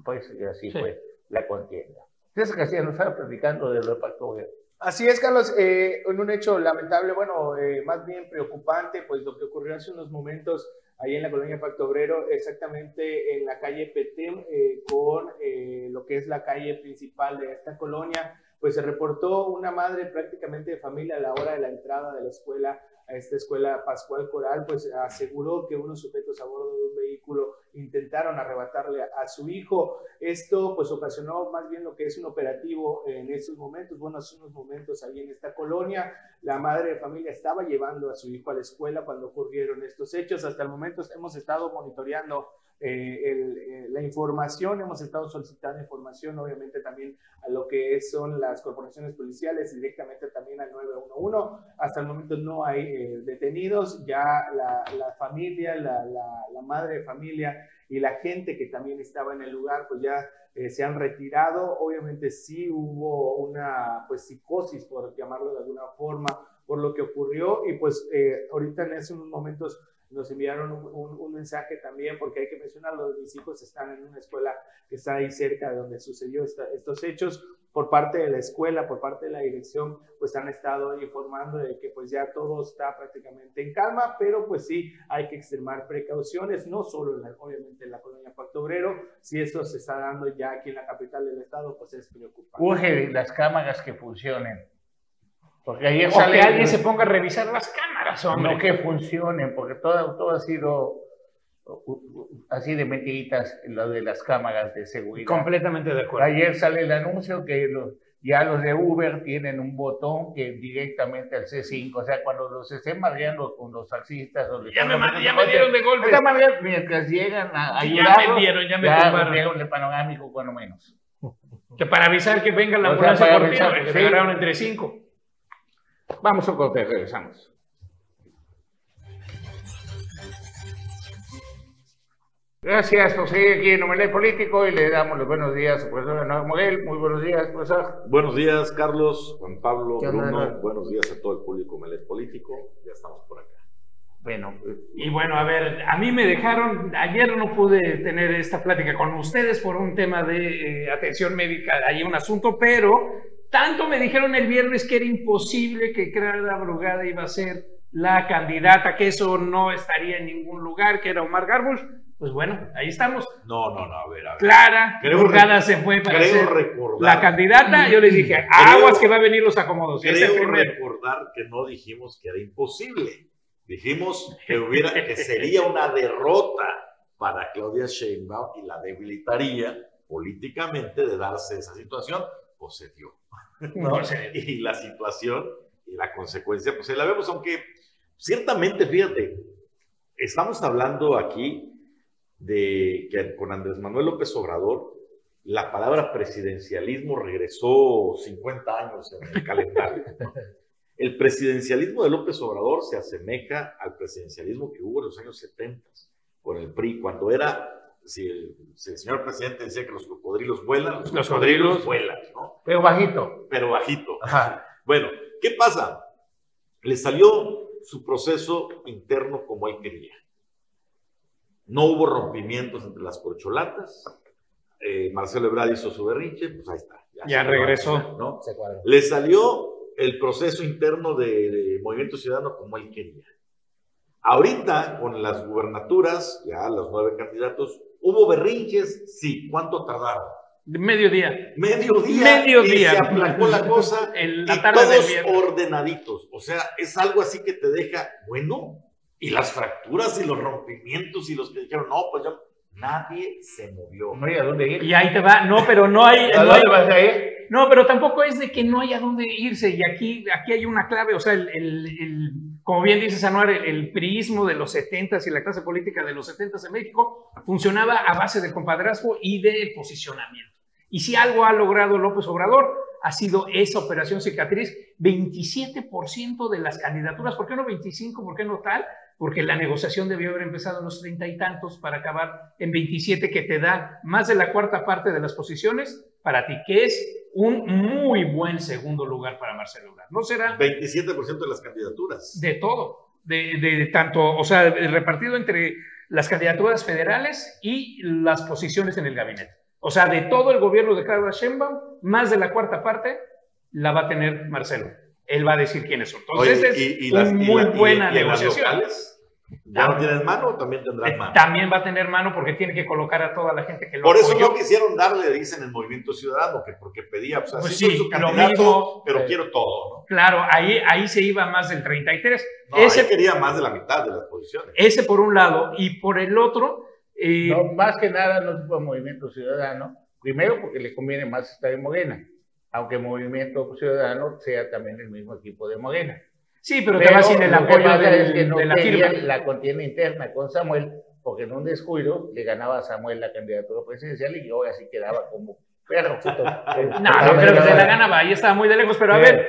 Pues así fue la contienda. César Castillo nos estaba platicando de lo pacto Así es, Carlos, eh, en un hecho lamentable, bueno, eh, más bien preocupante, pues lo que ocurrió hace unos momentos ahí en la colonia Pacto Obrero, exactamente en la calle Petem, eh, con eh, lo que es la calle principal de esta colonia, pues se reportó una madre prácticamente de familia a la hora de la entrada de la escuela esta escuela Pascual Coral, pues aseguró que unos sujetos a bordo de un vehículo intentaron arrebatarle a, su hijo. Esto pues ocasionó más bien lo que es un operativo en estos momentos, bueno, hace unos momentos ahí en esta colonia. La madre de familia estaba llevando a su hijo a la escuela cuando ocurrieron estos hechos. Hasta el momento hemos estado monitoreando eh, eh, la información, hemos estado solicitando información obviamente también a lo que son las corporaciones policiales, directamente también al 911. Hasta el momento no hay eh, detenidos, ya la, familia, la, madre de familia y la gente que también estaba en el lugar, pues ya se han retirado. Obviamente sí hubo una pues psicosis, por llamarlo de alguna forma, por lo que ocurrió y pues ahorita en esos momentos nos enviaron un, un, mensaje también, porque hay que mencionarlo, mis hijos están en una escuela que está ahí cerca de donde sucedió estos hechos. Por parte de la escuela, por parte de la dirección, pues han estado informando de que pues ya todo está prácticamente en calma, pero pues sí hay que extremar precauciones, no solo en obviamente en la colonia Pacto Obrero, si esto se está dando ya aquí en la capital del estado, pues es preocupante. Urge las cámaras que funcionen porque ahí o que alguien se ponga a revisar las cámaras, hombre. No que funcionen, porque todo, todo ha sido así de mentiritas lo de las cámaras de seguridad. Completamente de acuerdo. Ayer sale el anuncio que ya los de Uber tienen un botón que directamente al C5, o sea, cuando los estén madreando con los taxistas... O ya, me, ya me dieron de golpe. Mientras llegan a ya me dieron, ya me dieron el panorámico, cuando menos. Que para avisar que venga la ambulancia por ti, se agarraron entre cinco. Vamos a corte, regresamos. Gracias seguir aquí en Omelet Político y le damos los buenos días al profesor Leonardo Moguel. Muy buenos días, profesor. Buenos días, Carlos, Juan Pablo, Bruno. Buenos días a todo el público Omelet Político. Ya estamos por acá. Bueno, y bueno, a ver, a mí me dejaron, ayer no pude tener esta plática con ustedes por un tema de eh, atención médica, hay un asunto, pero tanto me dijeron el viernes que era imposible que Clara Brugada iba a ser la candidata, que eso no estaría en ningún lugar, que era Omar Garbush. Pues bueno, ahí estamos. No, no, no, a ver, a ver. Clara Brugada se fue para ser la candidata. Yo les dije, aguas que va a venir los acomodos. Creo recordar que no dijimos que era imposible. Dijimos que, hubiera, que sería una derrota para Claudia Sheinbaum y la debilitaría políticamente de darse esa situación, pues se dio. ¿no? Y la situación y la consecuencia, pues la vemos, aunque ciertamente, fíjate, estamos hablando aquí de que con Andrés Manuel López Obrador, la palabra presidencialismo regresó 50 años en el calendario. El presidencialismo de López Obrador se asemeja al presidencialismo que hubo en los años 70 con el PRI, cuando era, si el, señor presidente decía que los cocodrilos vuelan, los, cocodrilos vuelan, ¿no? Pero bajito. Pero bajito. Bueno, ¿qué pasa? Le salió su proceso interno como él quería. No hubo rompimientos entre las corcholatas. Eh, Marcelo Ebrard hizo su berrinche, pues ahí está. Ya, regresó. ¿no? Le salió el proceso interno de, Movimiento Ciudadano como él quería. Ahorita, con las gubernaturas, ya los nueve candidatos, ¿hubo berrinches? Sí. ¿Cuánto tardaron? Medio día. Medio día. Medio día. se aplacó la cosa. El, y todos ordenaditos. O sea, es algo así que te deja, bueno, y las fracturas y los rompimientos y los que dijeron, no, pues yo, nadie se movió. No hay a dónde ir. Y ahí te va, no, pero no hay. ¿A dónde vas a ir? No, pero tampoco es de que no haya dónde irse. Y aquí, aquí hay una clave, o sea, el, el, como bien dice Sanuar, el, el priismo de los 70 y la clase política de los 70 en México funcionaba a base del compadrazgo y del posicionamiento. Y si algo ha logrado López Obrador, ha sido esa operación cicatriz. 27% de las candidaturas, ¿por qué no 25? ¿Por qué no tal? Porque la negociación debió haber empezado en los treinta y tantos para acabar en 27, que te da más de la cuarta parte de las posiciones para ti, que es un muy buen segundo lugar para Marcelo Ebrard. ¿No será? 27% de las candidaturas. De todo, de, de, tanto, o sea, repartido entre las candidaturas federales y las posiciones en el gabinete. O sea, de todo el gobierno de Carlos Sheinbaum, más de la cuarta parte la va a tener Marcelo él va a decir quiénes son. Entonces es una muy buena negociación. ¿Ya no tienen mano o también tendrán mano? También va a tener mano porque tiene que colocar a toda la gente que lo Por eso no quisieron darle, dicen, el Movimiento Ciudadano, que porque pedía, pues, pues sí, lo mismo, pero quiero todo, ¿no? Claro, ahí, ahí se iba más del 33. No, ese ahí quería más de la mitad de las posiciones. Ese por un lado, y por el otro... Eh, no, más que nada no fue Movimiento Ciudadano, primero porque le conviene más estar en Morena aunque Movimiento Ciudadano sea también el mismo equipo de Morena. Sí, pero, te va sin el apoyo de la firma. La contienda interna con Samuel, porque en un descuido le ganaba a Samuel la candidatura presidencial y yo así quedaba como perro. no, no creo que se la ganaba, ahí estaba muy de lejos, pero a ver,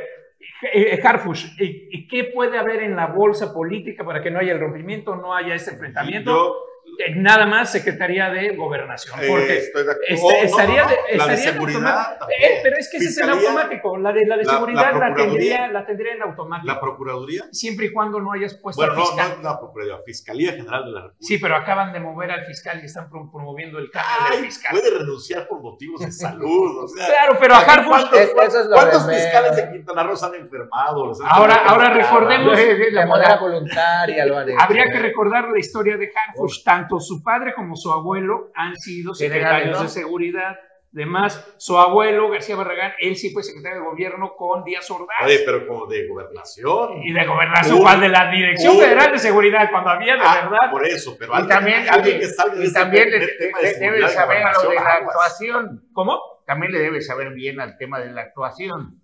eh, eh, Harfush, ¿qué puede haber en la bolsa política para que no haya el rompimiento, no haya ese enfrentamiento? Nada más Secretaría de Gobernación. Eh, porque este, estaría, de, la de seguridad. Eh, pero es que ese es el automático. La de, la de seguridad la, tendría, la tendría en automático. ¿La Procuraduría? Siempre y cuando no hayas puesto bueno, fiscal. no, no la Procuraduría, Fiscalía General de la República. Sí, pero acaban de mover al fiscal y están promoviendo el cambio del fiscal. Puede renunciar por motivos de salud. O sea, claro, pero a Harfush. ¿Cuántos, fiscales de Quintana Roo han enfermado? ahora, ahora recordemos. La manera voluntaria lo Habría que recordar la historia de Harfush, tanto su padre como su abuelo han sido secretarios de seguridad. Además, su abuelo, García Barragán, él sí fue secretario de gobierno con Díaz Ordaz. Oye, pero como de gobernación. Y de gobernación, ¿cuál? De la Dirección Federal de Seguridad, cuando había de ah, verdad. Por eso, pero y también, alguien, que salga y también le, debe saber a lo de la actuación. ¿Cómo? También le debe saber bien al tema de la actuación.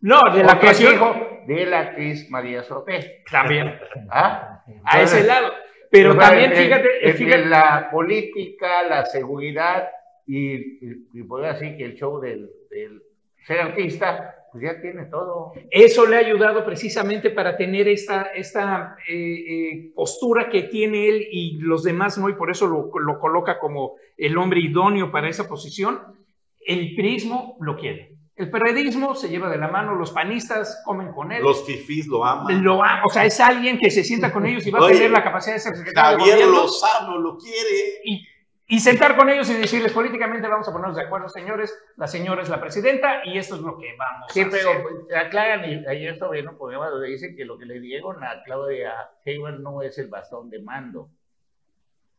No, de la actuación. Hijo de la actriz María Sorte. También. ¿Ah? A ese lado. Pero también, fíjate, fíjate, la política, la seguridad y, y, poder decir que el show del, ser artista, pues ya tiene todo. Eso le ha ayudado precisamente para tener esta, esta eh, eh, postura que tiene él y los demás no, y por eso lo, lo coloca como el hombre idóneo para esa posición. El prismo lo quiere. El periodismo se lleva de la mano, los panistas comen con él. Los fifís lo aman. Lo aman, o sea, es alguien que se sienta con ellos y va a tener la capacidad de ser secretario Javier Lozano lo quiere. Y, y, sentar con ellos y decirles políticamente vamos a ponernos de acuerdo, señores, la señora es la presidenta y esto es lo que vamos sí, a hacer. Sí, pero aclaran, ayer sobre un programa donde dicen que lo que le dieron a Claudia Sheinbaum no es el bastón de mando.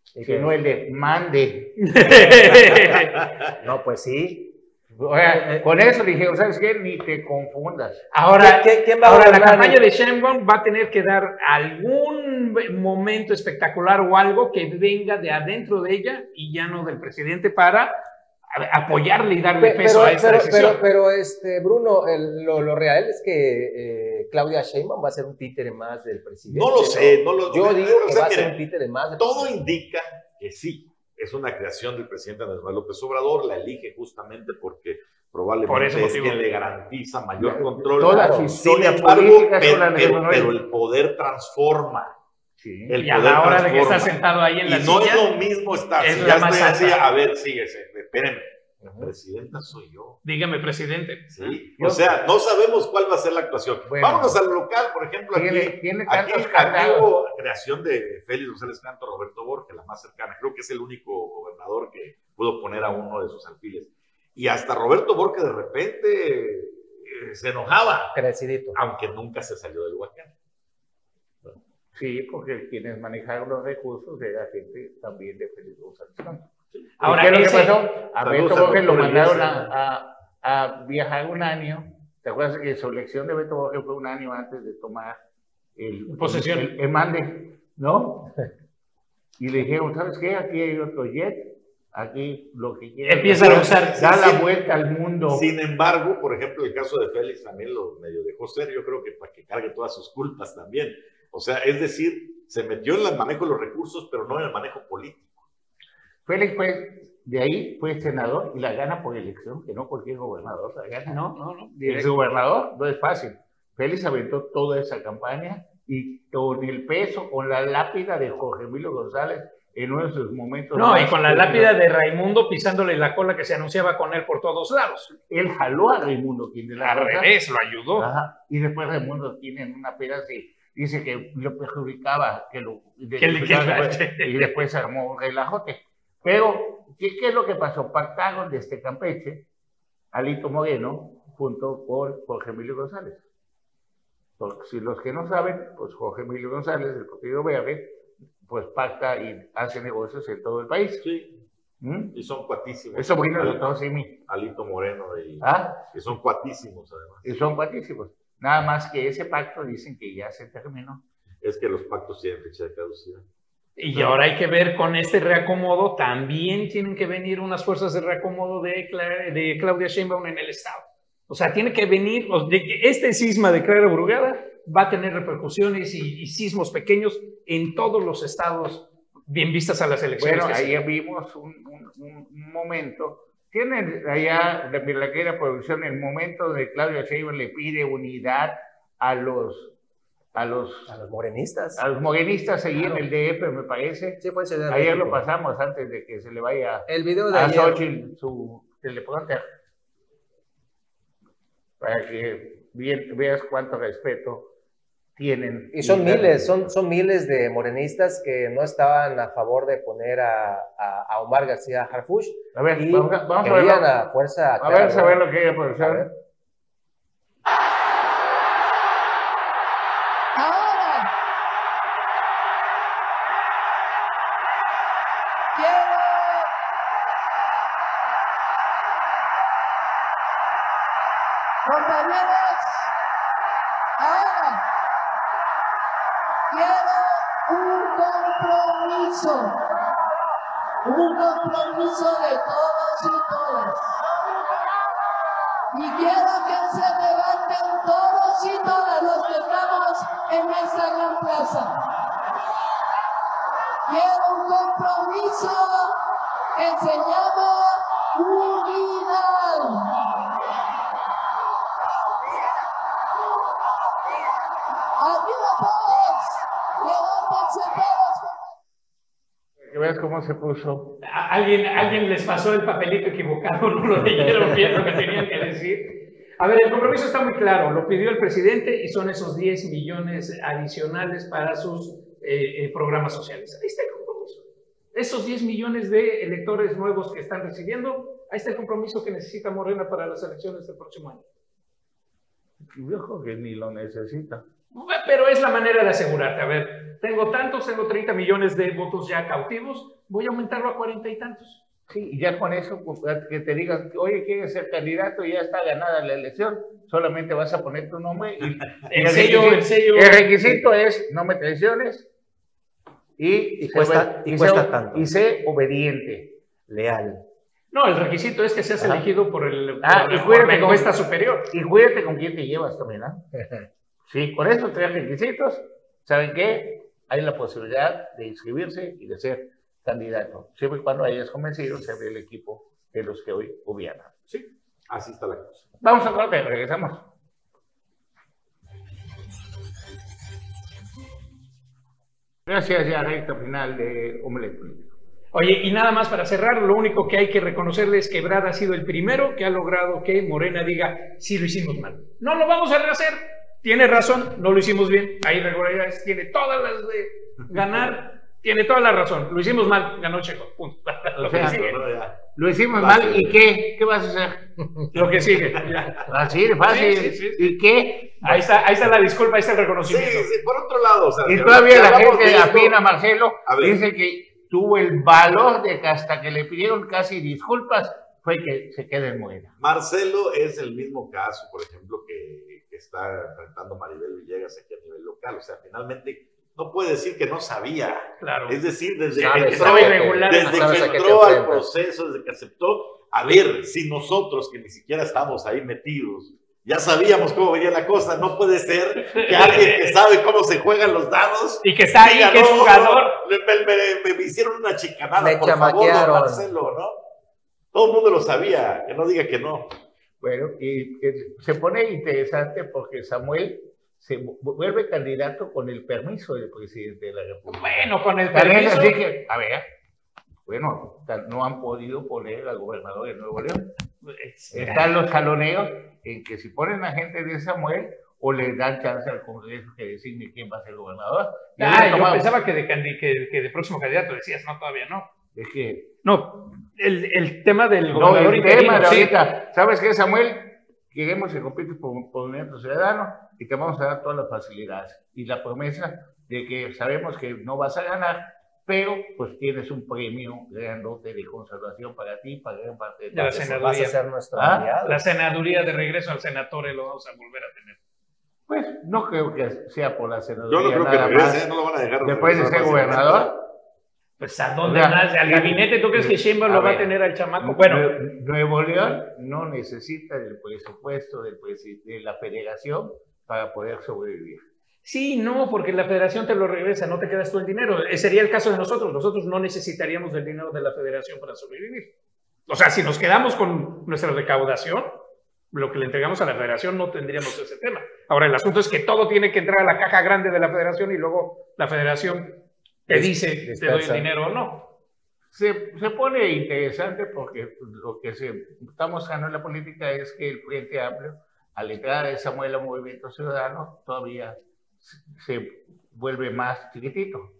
Sino el de mande. no, pues sí. Eh, eh, con eso le dije, ¿sabes qué? Ni te confundas. Ahora, ahora la campaña de Sheinbaum va a tener que dar algún momento espectacular o algo que venga de adentro de ella y ya no del presidente para apoyarle y darle peso a esta pero, decisión. Pero, pero este, Bruno, lo, lo, real es que eh, Claudia Sheinbaum va a ser un títere más del presidente. No lo sé, no, lo Yo digo que va a ser un títere más. todo indica que sí, es una creación del presidente Andrés Manuel López Obrador, la elige justamente porque probablemente es quien le garantiza mayor control. Toda su Sin embargo, pero, pero, el poder transforma. Sí. El y a la hora de que está sentado ahí en la y silla. no es lo mismo estar. Si ya estoy así, a ver, síguese, espérenme. La presidenta soy yo. Dígame, presidente. Sí. O sea, no sabemos cuál va a ser la actuación. Vámonos al local, por ejemplo, aquí, ¿tiene, aquí, aquí hubo creación de Félix González Canto, Roberto Borges, la más cercana. Creo que es el único gobernador que pudo poner a uno de sus alfiles. Y hasta Roberto Borges de repente eh, se enojaba. Crecidito. Aunque nunca se salió del huacán. Sí, porque quienes manejaron los recursos era gente también de Félix González Canto. Ahora, ¿qué es lo que pasó? A Beto Borges lo mandaron a, a, viajar un año. ¿Te acuerdas que su elección de Beto Borges fue un año antes de tomar el, Posesión. el, el mande? ¿No? Y le dijeron, ¿sabes qué? Aquí hay otro jet aquí lo que quiere. Empieza a usar. Da la vuelta al mundo. Sin embargo, por ejemplo, el caso de Félix también lo medio dejó ser, yo creo que para que cargue todas sus culpas también. O sea, es decir, se metió en el manejo de los recursos, pero no en el manejo político. Félix fue, de ahí fue senador y la gana por elección, que no cualquier gobernador la gana. No, no, no. El gobernador no es fácil. Félix aventó toda esa campaña y con el peso, con la lápida de Jorge Emilio González, en uno de sus momentos. No, y con la lápida de Raimundo pisándole la cola que se anunciaba con él por todos lados. Él jaló a Raimundo, quien de la Al revés, lo ayudó. Ajá. Y después Raimundo tiene una pera así, dice que lo perjudicaba, que lo. Que le, que y después se armó un relajote. Pero, ¿qué, ¿qué, es lo que pasó? Pactaron desde Campeche, Alito Moreno, junto con Jorge Emilio González. Porque si los que no saben, pues Jorge Emilio González, del Partido Verde, pues pacta y hace negocios en todo el país. Sí. ¿Mm? Y son cuatísimos. Eso bueno de todos y mí. Alito Moreno y, ¿Ah? y son cuatísimos además. Y son cuatísimos. Nada más que ese pacto dicen que ya se terminó. Es que los pactos tienen fecha de caducidad. Y ahora hay que ver con este reacomodo, también tienen que venir unas fuerzas de reacomodo de, de Claudia Sheinbaum en el Estado. O sea, tiene que venir, este cisma de Clara Brugada va a tener repercusiones y, sismos pequeños en todos los estados bien vistas a las elecciones. Bueno, ahí vimos un, momento. Tienen allá la producción el momento de Claudia Sheinbaum le pide unidad a los a los, a los morenistas. A los morenistas ahí en el DF, me parece. Sí, puede ser. Ayer lo pasamos antes de que se le vaya el video de a ayer. Xochitl su teleprompter. Para que veas cuánto respeto tienen. Y son miles, son, son miles de morenistas que no estaban a favor de poner a, a, a Omar García Harfush. A ver, y vamos, a, vamos a ver. A, a fuerza. A ver, saber lo que hay producción. ¿Alguien, les pasó el papelito equivocado, no lo leyeron bien lo que tenían que decir. A ver, el compromiso está muy claro, lo pidió el presidente y son esos 10 millones adicionales para sus eh, eh, programas sociales. Ahí está el compromiso. Esos 10 millones de electores nuevos que están recibiendo, ahí está el compromiso que necesita Morena para las elecciones del próximo año. Yo creo que ni lo necesita. Pero es la manera de asegurarte. A ver, tengo tantos, tengo 30 millones de votos ya cautivos, voy a aumentarlo a 40 y tantos. Sí, y ya con eso, pues, que te digan, oye, quieres ser candidato y ya está ganada la elección, solamente vas a poner tu nombre y el, sello, el, sello, el requisito es no me traiciones y, y, cuesta, y, cuesta tanto. y sé obediente. Leal. No, el requisito es que seas elegido por el ah, la encuesta superior. Y cuídate con quién te llevas también, ¿no? sí, con estos tres requisitos, ¿saben qué? Hay la posibilidad de inscribirse y de ser candidato, siempre y cuando hayas convencido ser el equipo de los que hoy gobiernan. Sí, así está la cosa. Vamos a corte, regresamos. Gracias, ya recta final de Omelet Oye, y nada más para cerrar, lo único que hay que reconocerle es que Brad ha sido el primero que ha logrado que Morena diga, sí lo hicimos mal. No lo vamos a rehacer. Tiene razón, no lo hicimos bien. Hay irregularidades, tiene todas las de ganar tiene toda la razón. Lo hicimos mal, ganó Checo. Punto. lo, lo hicimos mal y qué? ¿Qué vas a hacer? Lo que sigue. Así de fácil. ¿Y qué? Ahí está, ahí está la disculpa, ahí está el reconocimiento. Sí, sí, por otro lado. O sea, y todavía la gente afina, Marcelo, dice que tuvo el valor de que hasta que le pidieron casi disculpas, fue que se quede en Morena. Marcelo es el mismo caso, por ejemplo, que, que está enfrentando Maribel Villegas aquí a nivel local. O sea, finalmente no puede decir que no sabía. Claro. Es decir, desde que entró, desde que entró al proceso, desde que aceptó, a ver, si nosotros que ni siquiera estamos ahí metidos, ya sabíamos cómo venía la cosa, no puede ser que alguien que sabe cómo se juegan los dados y que está ahí, que es jugador. Me, hicieron una chicanada, por favor, Marcelo, ¿no? Todo el mundo lo sabía, que no diga que no. Bueno, y se pone interesante porque Samuel se vuelve candidato con el permiso del presidente de la República. Bueno, con el permiso. que, a ver, bueno, no han podido poner al gobernador de Nuevo León. Están los jaloneos en que si ponen a gente de Samuel o le dan chance al Congreso que designe quién va a ser gobernador. Ah, yo pensaba que de, que, de próximo candidato decías, no, todavía no. Es que... No, el, el tema del gobernador no, el tema de ahorita, ¿sabes qué, Samuel? Queremos que compites por, un movimiento ciudadano y te vamos a dar todas las facilidades. Y la promesa de que sabemos que no vas a ganar, pero pues tienes un premio grandote de conservación para ti, para gran parte de, la senaduría. Vas a ser ¿Ah? La senaduría de regreso al senatore lo vamos a volver a tener. Pues no creo que sea por la senaduría. Yo no creo que regrese, no lo van a dejar. Después de ser gobernador. Pues ¿a dónde más? ¿Al gabinete tú crees que Sheinbaum lo va a tener al chamaco? Bueno. Nuevo León no necesita del presupuesto del de la federación para poder sobrevivir. Sí, no, porque la federación te lo regresa, no te quedas tú el dinero. Eh, sería el caso de nosotros. Nosotros no necesitaríamos del dinero de la federación para sobrevivir. O sea, si nos quedamos con nuestra recaudación, lo que le entregamos a la federación no tendríamos ese tema. Ahora, el asunto es que todo tiene que entrar a la caja grande de la federación y luego la federación te dice te doy el dinero o no. Se, se, pone interesante porque lo que se, estamos ganando en la política es que el Frente Amplio, a la entrada de Samuel al Movimiento Ciudadano, todavía se vuelve más chiquitito.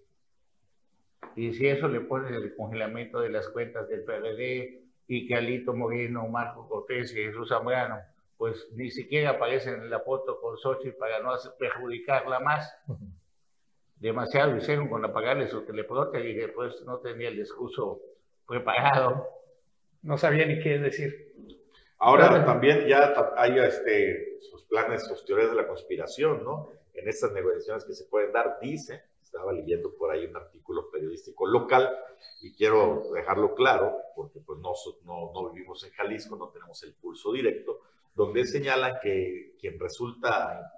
Y si eso le pone el congelamiento de las cuentas del PRD y que Alito Moreno, Marco Cortés y Jesús Zambrano, pues ni siquiera aparecen en la foto con Sochi para no perjudicarla más demasiado hicieron con apagarle su teleprompter y después no tenía el discurso preparado. No sabía ni qué decir. Ahora también ya hay este, sus planes, sus teorías de la conspiración, ¿no? En estas negociaciones que se pueden dar, dice, estaba leyendo por ahí un artículo periodístico local y quiero dejarlo claro, porque pues no, no, no vivimos en Jalisco, no tenemos el pulso directo, donde señalan que quien resulta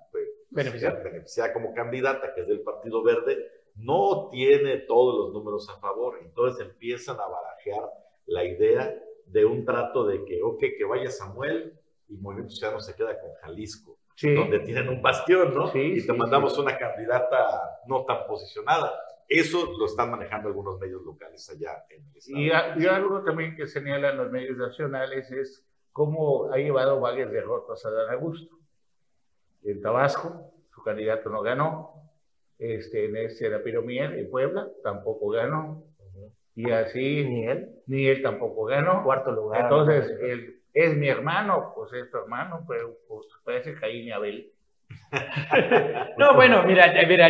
beneficiada. como candidata, que es del Partido Verde, no tiene todos los números a favor. Entonces empiezan a barajear la idea de un trato de que, ok, que vaya Samuel y Movimiento Ciudadano se queda con Jalisco, donde tienen un bastión, ¿no? y te mandamos una candidata no tan posicionada. Eso lo están manejando algunos medios locales allá en el estado. Y, y algo también que señalan los medios nacionales es cómo ha llevado varias derrotas a Dan Augusto en Tabasco, su candidato no ganó. Este, en este era Miel, en Puebla, tampoco ganó. Y así. Ni él. Ni él tampoco ganó. Cuarto lugar. Entonces, él es mi hermano, pues es tu hermano, pero pues, parece Caín y Abel. no, bueno, mira, mira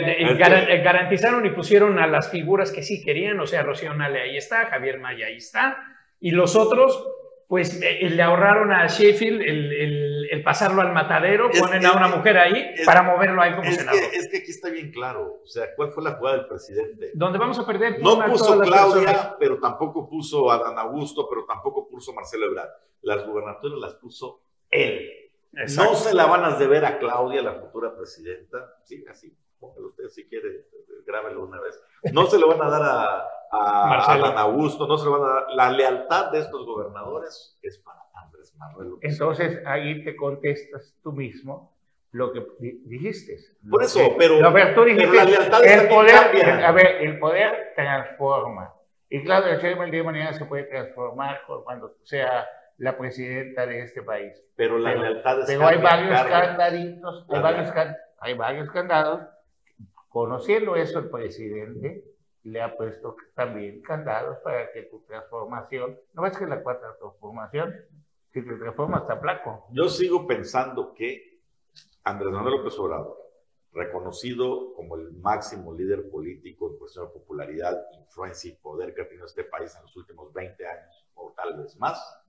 garantizaron y pusieron a las figuras que sí querían, o sea, Rocío Nale ahí está, Javier Maya ahí está, y los otros, pues eh, le ahorraron a Sheffield el, el, pasarlo al matadero, ponen a una mujer ahí para moverlo ahí como es senador. Que, es que aquí está bien claro, o sea, ¿cuál fue la jugada del presidente? Donde vamos a perder. No puso Claudia, pero tampoco puso a Dan Augusto, pero tampoco puso Marcelo Ebrard. Las gubernaturas las puso él. No se la van a deber a Claudia, la futura presidenta. Sí, así, póngalo usted si quiere, grábelo una vez. No se lo van a dar a, a, Dan Augusto, no se lo van a dar. La lealtad de estos gobernadores es para Andrés Manuel. Entonces ahí te contestas tú mismo lo que dijiste. Por eso, pero, tú dijiste, la lealtad el poder, a ver, el poder transforma. Y claro, el día de mañana se puede transformar cuando sea la presidenta de este país. Pero la lealtad es Pero hay varios candaditos, hay varios, hay varios candados. Conociendo eso, el presidente le ha puesto también candados para que tu transformación, no ves que la cuarta transformación, si te transformas está placo. Yo sigo pensando que Andrés Manuel López Obrador, reconocido como el máximo líder político en cuestión de popularidad, influencia y poder que ha tenido este país en los últimos 20 años, o tal vez más,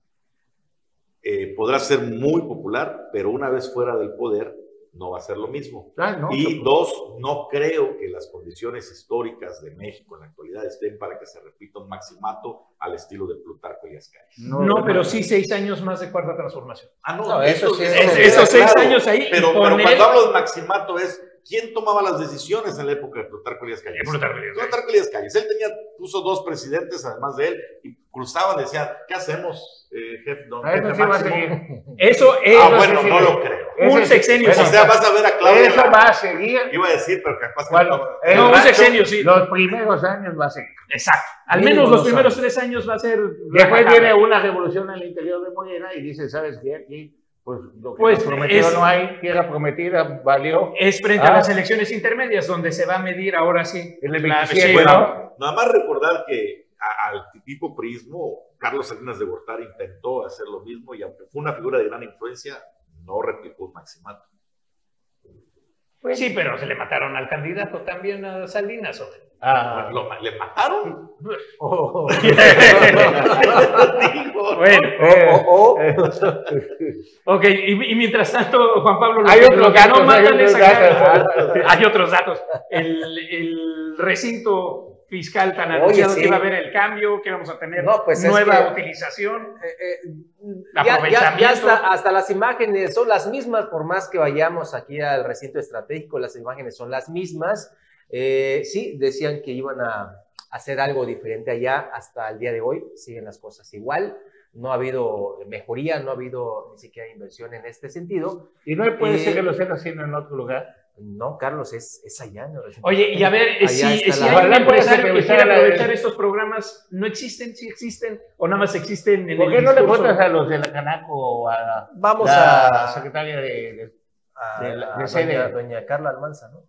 eh, podrá ser muy popular, pero una vez fuera del poder no va a ser lo mismo. Ah, y dos, no creo que las condiciones históricas de México en la actualidad estén para que se repita un maximato al estilo de Plutarco Elías Calles. No, pero sí seis años más de cuarta transformación. Ah, no, eso, sí, esos seis años ahí. Pero, pero cuando hablo de maximato es ¿quién tomaba las decisiones en la época de Plutarco Elías Calles? Plutarco Elías Calles. Él tenía, puso dos presidentes además de él y cruzaban, decían, ¿qué hacemos, eh, jefe? Don, jefe eso es. Ah, bueno, no lo creo. Un sexenio. o sea, vas a ver a Claudia. Eso va a seguir. Iba a decir, pero capaz que bueno, no. no un sexenio, sí. Los primeros años va a ser. Exacto. Al menos los primeros tres años va a ser. Después viene una revolución en el interior de Morena y dice, ¿sabes qué? Aquí pues lo que pues prometió no hay, tierra prometida, valió. Es frente a las ah. elecciones intermedias donde se va a medir ahora sí. El bueno, nada más recordar que al tipo prismo, Carlos Salinas de Gortari intentó hacer lo mismo y aunque fue una figura de gran influencia, no replicó un maximato. Pues sí, pero se le mataron al candidato también a Salinas. Ah, ¿Lo, ¿Le mataron? Oh. bueno, oh, oh, ok, y, mientras tanto, Juan Pablo, hay, otros datos, no hay, otros datos. hay otros datos. El, el recinto fiscal tan anunciado que va a haber el cambio, que vamos a tener pues nueva utilización. Eh, eh, ya, ya, hasta, hasta, las imágenes son las mismas, por más que vayamos aquí al recinto estratégico, las imágenes son las mismas. Eh, sí, decían que iban a hacer algo diferente allá hasta el día de hoy, siguen las cosas igual, no ha habido mejoría, no ha habido ni siquiera inversión en este sentido. ¿Y no puede ser que lo estén haciendo en otro lugar? No, Carlos, es, es allá. Oye, y a ver, si, si hay una empresa que quiera aprovechar estos programas, ¿no existen? ¿Sí existen? ¿O nada más existen en ¿Por qué no le pones a los de la Canaco o a Vamos la a, secretaria de, de, de, doña Carla Almanza, ¿no?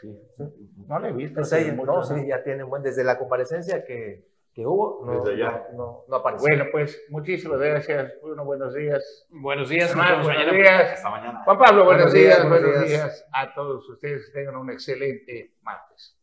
Sí. No le he visto. no, sí, ya tienen buen, desde la comparecencia que, que hubo, no, no, no, apareció. Bueno, pues muchísimas gracias. Bruno, buenos días. Buenos días, Marcos. Buenos días. Hasta mañana. Juan Pablo, buenos, días, buenos días. a todos ustedes. Que tengan un excelente martes.